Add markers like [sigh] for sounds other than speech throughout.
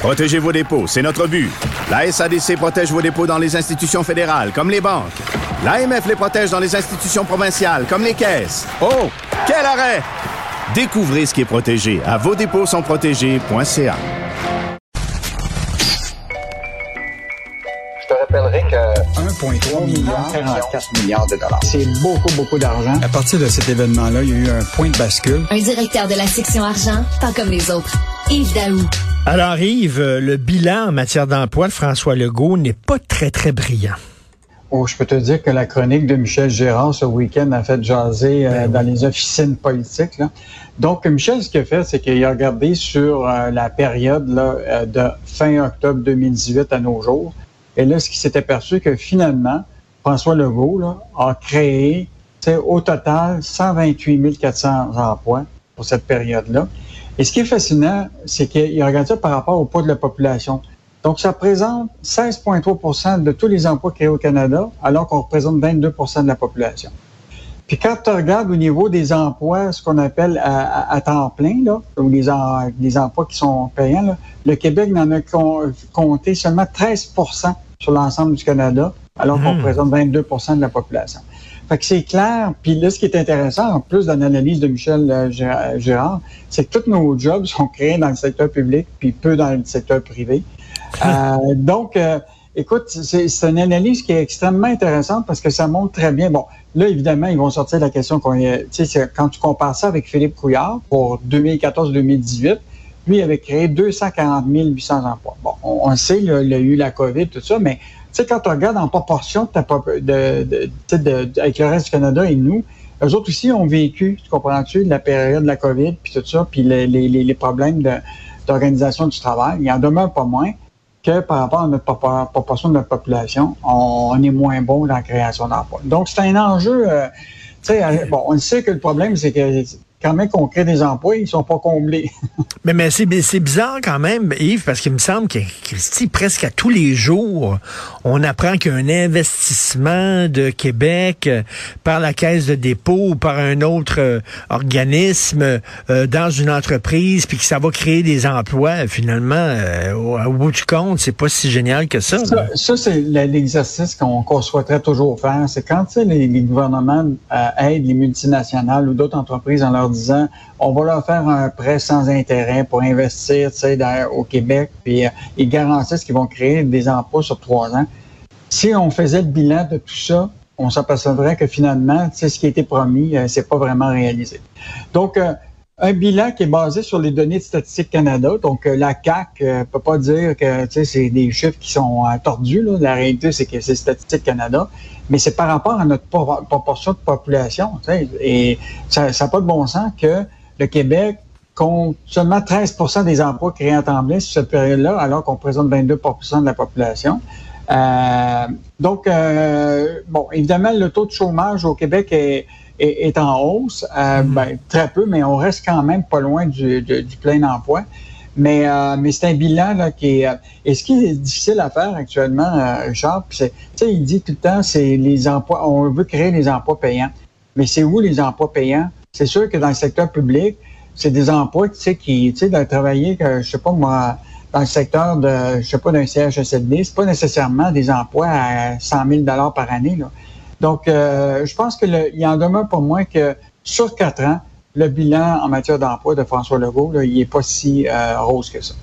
Protégez vos dépôts, c'est notre but. La SADC protège vos dépôts dans les institutions fédérales, comme les banques. L'AMF les protège dans les institutions provinciales, comme les caisses. Oh, quel arrêt! Découvrez ce qui est protégé à vos dépôts sont protégés.ca. Je te rappellerai que 1,3 milliard, 44 milliards de dollars. C'est beaucoup, beaucoup d'argent. À partir de cet événement-là, il y a eu un point de bascule. Un directeur de la section argent, pas comme les autres. Yves Daou. Alors Yves, le bilan en matière d'emploi de François Legault n'est pas très, très brillant. Oh, je peux te dire que la chronique de Michel Gérard ce week-end a fait jaser euh, ben dans les officines politiques. Là. Donc, Michel, ce qu'il a fait, c'est qu'il a regardé sur euh, la période là, euh, de fin octobre 2018 à nos jours. Et là, ce qui s'est aperçu que finalement, François Legault là, a créé au total 128 400 emplois pour cette période-là. Et ce qui est fascinant, c'est qu'il regarde ça par rapport au poids de la population. Donc, ça représente 16,3% de tous les emplois créés au Canada, alors qu'on représente 22% de la population. Puis quand tu regardes au niveau des emplois, ce qu'on appelle à, temps plein, là, ou les, les, emplois qui sont payants, là, le Québec n'en a compté seulement 13% sur l'ensemble du Canada, alors qu'on hmm. représente 22% de la population. Fait que c'est clair. Puis là, ce qui est intéressant, en plus d'une analyse de Michel euh, Gérard, c'est que tous nos jobs sont créés dans le secteur public, puis peu dans le secteur privé. [laughs] Euh, donc, euh, écoute, c'est une analyse qui est extrêmement intéressante parce que ça montre très bien. Bon, là, évidemment, ils vont sortir la question qu'on tu sais, quand tu compares ça avec Philippe Couillard pour 2014-2018, lui avait créé 240 800 emplois. Bon, on, sait, il a eu la COVID, tout ça, mais sais, quand tu regardes en proportion de, de, de, avec le reste du Canada et nous, eux autres aussi ont vécu, tu comprends-tu, la période de la COVID, puis tout ça, puis les, les, les problèmes d'organisation du travail. Il en demeure pas moins que par rapport à notre proportion de notre population, on, est moins bon dans la création d'emplois. Donc, c'est un enjeu. Euh, tu sais, euh, bon, on sait que le problème, c'est que quand même qu'on crée des emplois, ils sont pas comblés. [laughs] mais mais c'est bizarre quand même, Yves, parce qu'il me semble que Christy, presque à tous les jours, on apprend qu'il y a un investissement de Québec euh, par la Caisse de dépôt ou par un autre euh, organisme euh, dans une entreprise, puis que ça va créer des emplois. Finalement, au, bout du compte, c'est pas si génial que ça. Ça, c'est l'exercice qu'on souhaiterait toujours faire. C'est quand les, les gouvernements aident les multinationales ou d'autres entreprises en leur on va leur faire un prêt sans intérêt pour investir au Québec, puis euh, ils garantissent qu'ils vont créer des emplois sur trois ans. Si on faisait le bilan de tout ça, on s'apercevrait que finalement, ce qui a été promis, euh, c'est pas vraiment réalisé. Donc, euh, un bilan qui est basé sur les données de Statistique Canada. Donc, la CAC ne peut pas dire que c'est des chiffres qui sont tordus. La réalité, c'est que c'est Statistique Canada mais c'est par rapport à notre proportion de population. Et ça n'a pas de bon sens que le Québec compte seulement 13% des emplois créés en plein sur cette période-là, alors qu'on présente 22% de la population. Euh, donc, euh, bon, évidemment, le taux de chômage au Québec est, est, en hausse, euh, mm-hmm. ben, très peu, mais on reste quand même pas loin du, du plein emploi. Mais, euh, mais c'est un bilan là, qui est. Euh, et ce qui est difficile à faire actuellement, euh, Richard, c'est, il dit tout le temps, c'est les emplois, on veut créer des emplois payants. Mais c'est où les emplois payants? C'est sûr que dans le secteur public, c'est des emplois, tu sais, qui, tu sais, de travailler, que, je sais pas moi, dans le secteur de, je sais pas, d'un CHSLD, c'est pas nécessairement des emplois à 100 000 par année, là. Donc, euh, je pense que il y en demeure pour moins que sur quatre ans, le bilan en matière d'emploi de François Legault, il n'est pas si euh, rose que ça.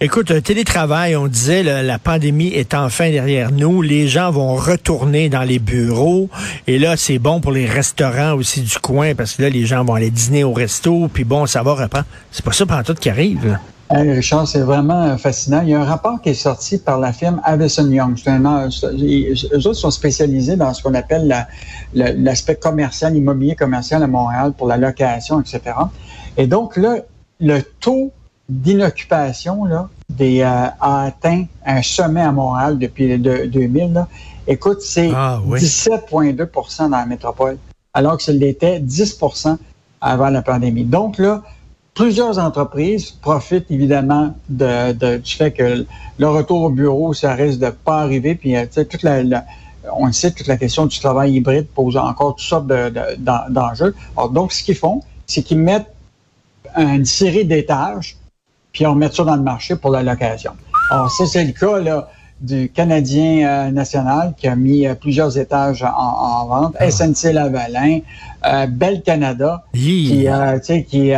Écoute, télétravail, on disait, la pandémie est enfin derrière nous. Les gens vont retourner dans les bureaux. Et là, c'est bon pour les restaurants aussi du coin parce que là, les gens vont aller dîner au resto. Puis bon, ça va reprendre. C'est pas ça pendant tout qui arrive. Richard, c'est vraiment fascinant. Il y a un rapport qui est sorti par la firme Avison Young. Eux autres sont spécialisés dans ce qu'on appelle l'aspect commercial, immobilier commercial à Montréal pour la location, etc. Et donc là, le taux d'inoccupation là, des, euh, a atteint un sommet à Montréal depuis le 2000. Là. Écoute, c'est Ah, oui. 17,2% dans la métropole, alors que l'était 10% avant la pandémie. Donc là, plusieurs entreprises profitent évidemment de, de- du fait que le retour au bureau, ça risque de pas arriver. Puis, euh, tu sais, toute la, la- on le sait, toute la question du travail hybride pose encore toutes sortes de- de- d'en- d'enjeux. Donc, ce qu'ils font, c'est qu'ils mettent une série d'étages, puis on met ça dans le marché pour la location. Alors, ça, c'est le cas là, du Canadien euh, national qui a mis euh, plusieurs étages en, en vente, SNC Lavalin, euh, Bell Canada, qui, tu sais, qui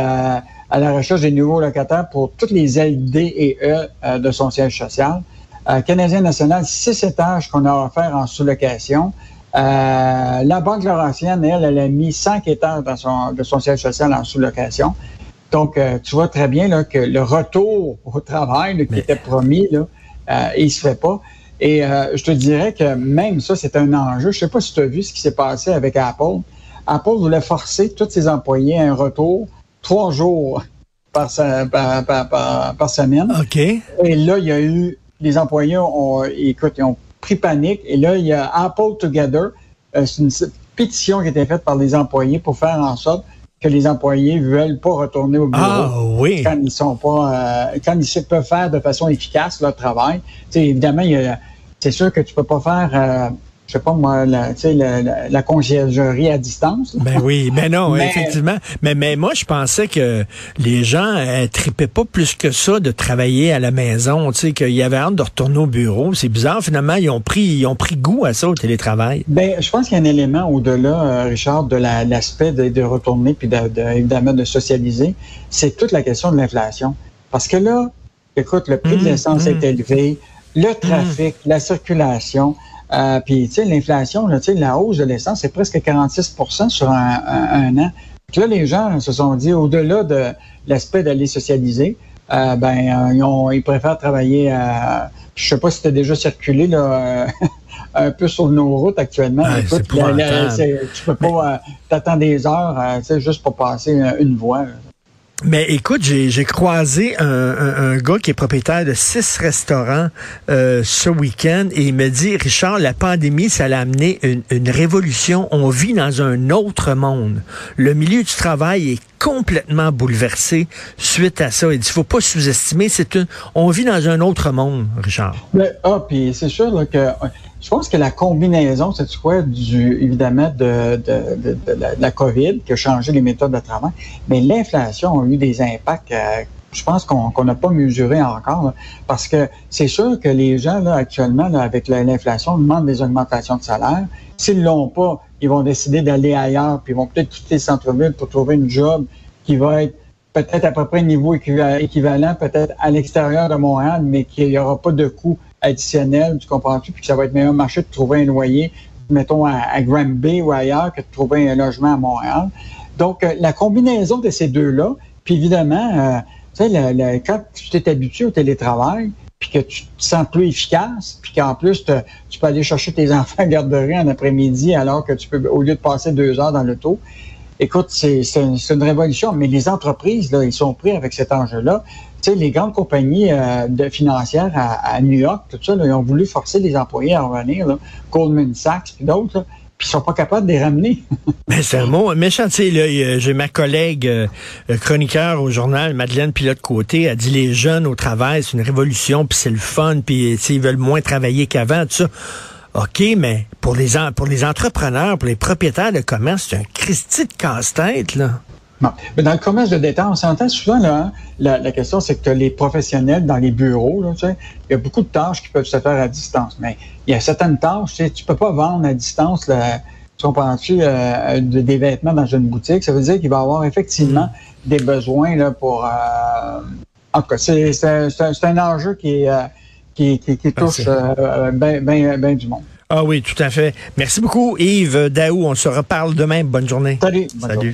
à la recherche des nouveaux locataires pour toutes les LD et E euh, de son siège social. Euh, Canadien national, six étages qu'on a offert en sous-location. Euh, la Banque Laurentienne, elle, elle a mis cinq étages dans son, de son siège social en sous-location. Donc, euh, tu vois très bien là, que le retour au travail là, qui Mais- était promis, là, euh, il se fait pas. Et euh, je te dirais que même ça, c'est un enjeu. Je sais pas si tu as vu ce qui s'est passé avec Apple. Apple voulait forcer tous ses employés à un retour trois jours par, se- par, par- par- semaine. OK. Et là, il y a eu, les employés ont, écoute, ils ont pris panique. Et là, il y a Apple Together. Euh, c'est une pétition qui a été faite par les employés pour faire en sorte que les employés veulent pas retourner au bureau Ah oui. quand ils sont pas, euh, quand ils peuvent faire de façon efficace leur travail. Tu sais, évidemment, c'est sûr que tu peux pas faire, euh, je sais pas moi, la, la, la, la conciergerie à distance. Ben oui, ben non, [laughs] Mais- effectivement. Mais, mais moi, je pensais que les gens euh, tripaient pas plus que ça de travailler à la maison, tu sais, qu'il y avait hâte de retourner au bureau. C'est bizarre, finalement, ils ont pris, ils ont pris goût à ça, au télétravail. Ben, je pense qu'il y a un élément au-delà, euh, Richard, de la- l'aspect de, de retourner puis de, de- évidemment de socialiser. C'est toute la question de l'inflation. Parce que là, écoute, le prix de Mmh, l'essence mmh. est élevé, le trafic, la circulation, euh, puis tu sais, l'inflation, tu sais, la hausse de l'essence, c'est presque 46 sur un, un- un an. Puis là, les gens se sont dit, au-delà de l'aspect d'aller socialiser, euh, ben, euh, ils, ont- ils préfèrent travailler à. Je sais pas si tu as déjà circulé là, [laughs] un peu sur nos routes actuellement. Écoute, tu peux pas t'attendre des heures tu sais, juste pour passer une voie. là. Mais écoute, j'ai croisé un, un- un gars qui est propriétaire de six restaurants euh, ce week-end et il me dit, Richard, la pandémie, ça a amené une, une révolution. On vit dans un autre monde. Le milieu du travail est complètement bouleversé suite à ça. Il dit, faut pas sous-estimer, c'est une, on vit dans un autre monde, Richard. Mais, ah, puis c'est sûr que je pense que la combinaison, c'est quoi, du évidemment de, de, de, la, COVID qui a changé les méthodes de travail, mais l'inflation a eu des impacts. euh, je pense qu'on n'a pas mesuré encore, parce que c'est sûr que les gens là actuellement là, avec la- l'inflation demandent des augmentations de salaire. S'ils l'ont pas, ils vont décider d'aller ailleurs, puis ils vont peut-être quitter le centre-ville pour trouver une job qui va être peut-être à peu près niveau équiva- équivalent, peut-être à l'extérieur de Montréal, mais qu'il n'y aura pas de coût additionnel, tu comprends-tu, puis que ça va être meilleur marché de trouver un loyer, mettons, à, à Granby ou ailleurs, que de trouver un logement à Montréal. Donc, euh, la combinaison de ces deux-là, puis évidemment, euh, tu sais, quand tu t'es habitué au télétravail, puis que tu te sens plus efficace, puis qu'en plus, tu peux aller chercher tes [laughs] enfants à garderie en après-midi, alors que tu peux, au lieu de passer deux heures dans l'auto, Écoute, c'est une, une révolution, mais les entreprises, là, ils sont pris avec cet enjeu-là. Tu sais, les grandes compagnies euh, de financières à, New York, tout ça, là, ils ont voulu forcer les employés à revenir, là, Goldman Sachs puis d'autres, puis ils sont pas capables de les ramener. [laughs] Mais c'est un mot méchant. Tu sais, a- j'ai ma collègue euh, euh, chroniqueur au journal, Madeleine Pilote-Côté, elle dit les jeunes au travail, c'est une révolution, puis c'est le fun, puis ils veulent moins travailler qu'avant, tout ça. OK, mais pour les, pour les entrepreneurs, pour les propriétaires de commerce, c'est un Christy de casse-tête, là. Bon. Mais dans le commerce de détail, on s'entend souvent, là, hein, la, la question, c'est que les professionnels dans les bureaux, là, tu sais, il y a beaucoup de tâches qui peuvent se faire à distance. Mais il y a certaines tâches, tu sais, tu peux pas vendre à distance, là, tu comprends-tu, euh, de- des vêtements dans une boutique. Ça veut dire qu'il va y avoir effectivement des besoins là, pour... euh, en tout cas, c'est c'est un, c'est un- c'est un enjeu qui, euh, qui, qui, qui touche euh, ben, ben, ben du monde. Ah oui, tout à fait. Merci beaucoup, Yves Daou. On se reparle demain. Bonne journée. Salut. Bonne journée. Salut.